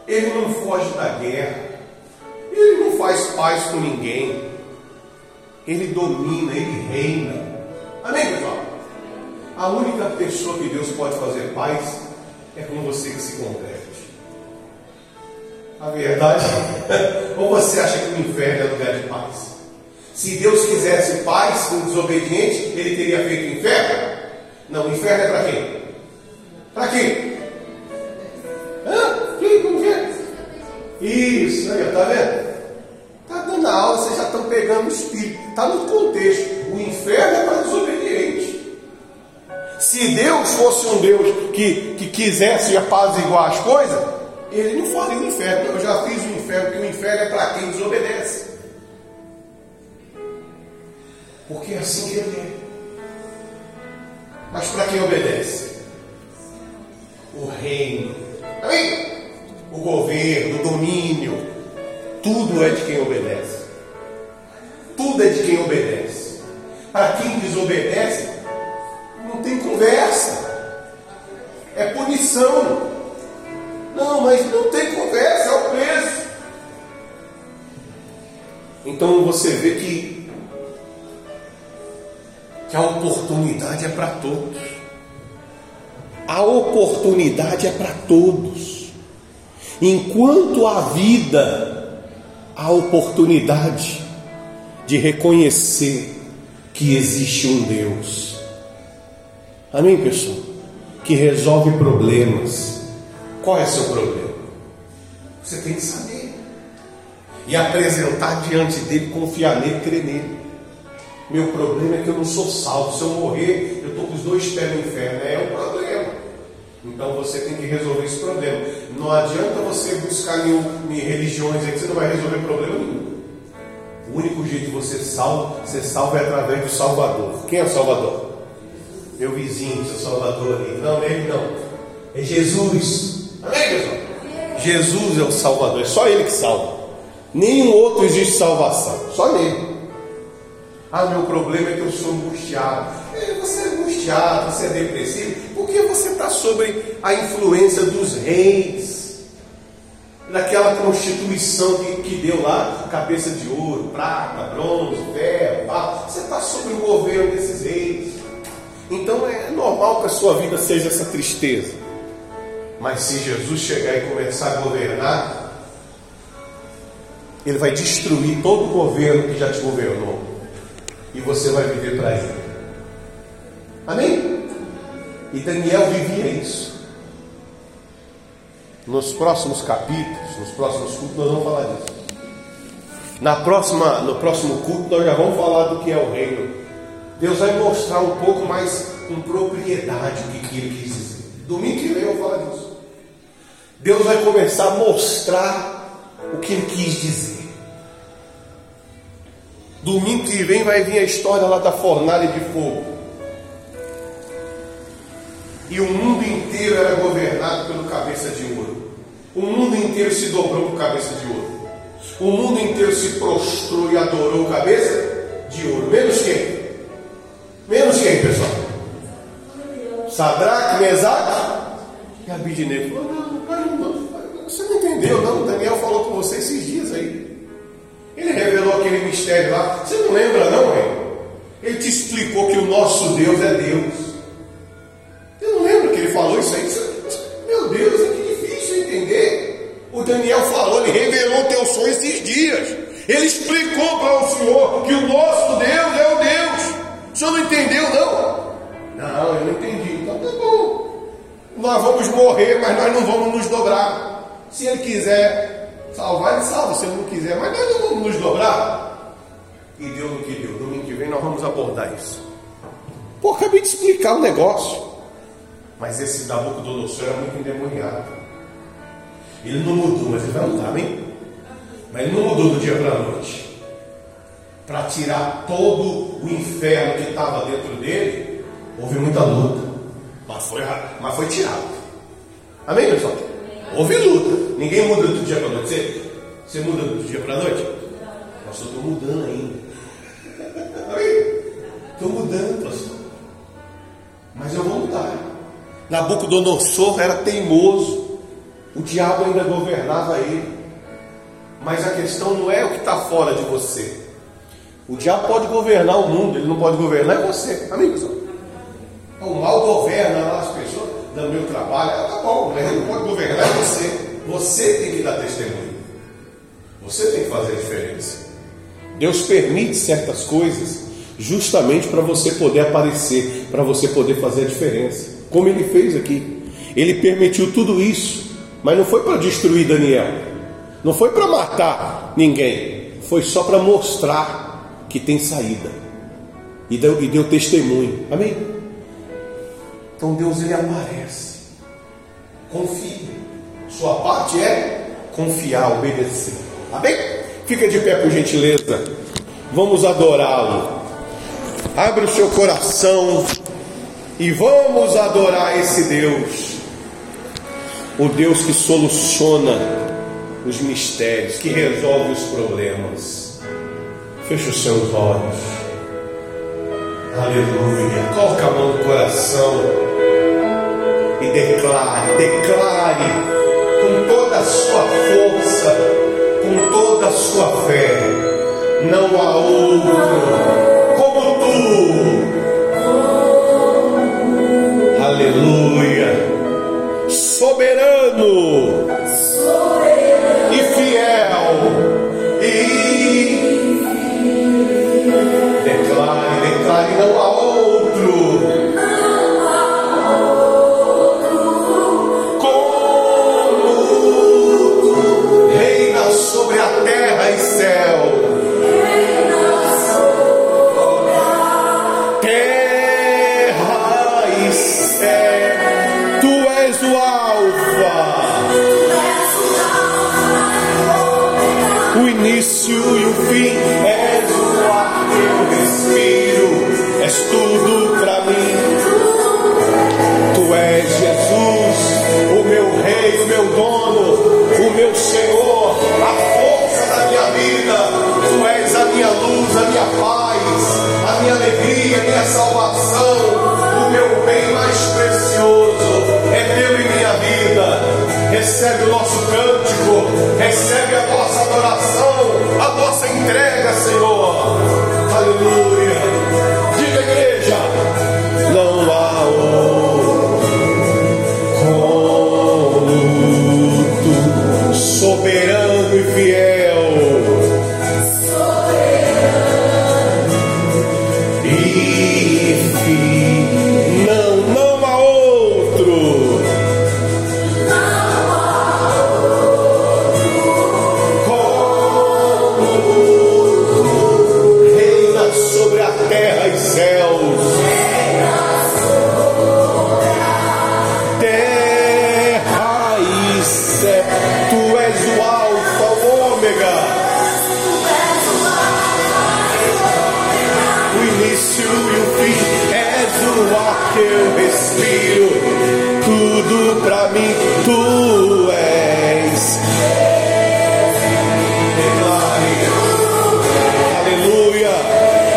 Ele não foge da guerra. Ele não faz paz com ninguém. Ele domina, ele reina. Amém? A única pessoa que Deus pode fazer paz é com você que se converte. A verdade, ou você acha que o inferno é lugar de paz? Se Deus quisesse paz com o desobediente, ele teria feito inferno? Não, o inferno é para quem? Para quem? Hã? Quem? Como que é? Isso, aí, tá vendo? Está dando aula, vocês já estão pegando o espírito. Está no contexto. O inferno é para desobediente. Se Deus fosse um Deus que, que quisesse apaziguar as coisas, ele não faria o inferno. Eu já fiz o inferno, porque o inferno é para quem desobedece. Porque é assim que ele é. Mas para quem obedece? O reino. Amém? O governo, o domínio. Tudo é de quem obedece. Tudo é de quem obedece. Para quem desobedece, não tem conversa. É punição. Não, mas não tem conversa, é o preço. Então você vê que que a oportunidade é para todos. A oportunidade é para todos. Enquanto há vida, há oportunidade de reconhecer que existe um Deus. Amém, pessoal? Que resolve problemas. Qual é seu problema? Você tem que saber. E apresentar diante dele, confiar nele, crer nele. Meu problema é que eu não sou salvo. Se eu morrer, eu estou com os dois pés no inferno. É um problema. Então você tem que resolver esse problema. Não adianta você buscar em, em religiões aí que você não vai resolver problema nenhum. O único jeito de você salvo, ser salvo é através do Salvador. Quem é o Salvador? Meu vizinho, seu Salvador. Não, ele não. É Jesus. Amém, pessoal? Jesus é o Salvador. É só Ele que salva. Nenhum outro existe salvação. Só nele. Ah, meu problema é que eu sou angustiado. É, você é angustiado, você é depressivo, porque você está sobre a influência dos reis, daquela constituição que, que deu lá, cabeça de ouro, prata, bronze, ferro, barro. Você está sobre o governo desses reis. Então é normal que a sua vida seja essa tristeza. Mas se Jesus chegar e começar a governar, ele vai destruir todo o governo que já te governou. E você vai viver para ele. Amém? E Daniel vivia isso. Nos próximos capítulos, nos próximos cultos, nós vamos falar disso. Na próxima, no próximo culto, nós já vamos falar do que é o reino. Deus vai mostrar um pouco mais com propriedade o que, ele quis dizer. Domingo que vem eu vou falar disso. Deus vai começar a mostrar o que ele quis dizer. Domingo que vem vai vir a história lá da fornalha de fogo. E o mundo inteiro era governado pelo cabeça de ouro. O mundo inteiro se dobrou por cabeça de ouro. O mundo inteiro se prostrou e adorou cabeça de ouro. Menos quem? Sadraque, Mesaque e Abidnego. Falou, não, não, você não entendeu, não. Daniel falou com você esses dias aí. Ele revelou aquele mistério lá. Você não lembra, não, hein? Ele te explicou que o nosso Deus é Deus. Morrer, mas nós não vamos nos dobrar. Se ele quiser Salvar, ele salva, se ele não quiser, mas nós não vamos nos dobrar. E Deus no que deu. Domingo que vem nós vamos abordar isso. Pô, acabei de explicar o negócio. Mas esse Nabucodonosor era muito endemoniado. Ele não mudou, mas ele vai mudar, amém? Mas ele não mudou do dia para a noite. Para tirar todo o inferno que estava dentro dele, houve muita luta. Mas foi, mas foi tirado. Amém, pessoal? Houve luta. Ninguém muda do dia para a noite. Você, você muda do dia para a noite? Pastor, estou mudando ainda. Estou mudando, pastor. Mas eu vou mudar. Nabucodonosor era teimoso. O diabo ainda governava ele. Mas a questão não é o que está fora de você. O diabo pode governar o mundo, ele não pode governar você. Amém, pessoal? O mal governa lá do meu trabalho, ah, tá bom, mas ele não pode governar você. Você tem que dar testemunho. Você tem que fazer a diferença. Deus permite certas coisas justamente para você poder aparecer, para você poder fazer a diferença. Como ele fez aqui. Ele permitiu tudo isso, mas não foi para destruir Daniel. Não foi para matar ninguém. Foi só para mostrar que tem saída. E deu, e deu testemunho. Amém? Então Deus ele aparece. Confia. Sua parte é confiar, obedecer. Amém? Fica de pé por gentileza. Vamos adorá-lo. Abre o seu coração e vamos adorar esse Deus. O Deus que soluciona os mistérios, que resolve os problemas. Feche os seus olhos. Aleluia. Coloque a mão no coração e declare, declare com toda a sua força, com toda a sua fé. Não há outro como tu. Aleluia. Soberano. Declare, não há outro. Sobre a terra e céu. Terra e céu, tu és o Alfa, o início e o fim, és o ar que eu respiro, és tudo para mim. Tu és Jesus, o meu Rei, o meu dono, o meu Senhor, a força da minha vida. Tu és a minha luz, a minha paz, a minha alegria, a minha salvação, o meu bem mais precioso. É meu e minha vida. Recebe o nosso cântico, recebe a nossa adoração, a nossa entrega, Senhor. Aleluia soberano e fiel.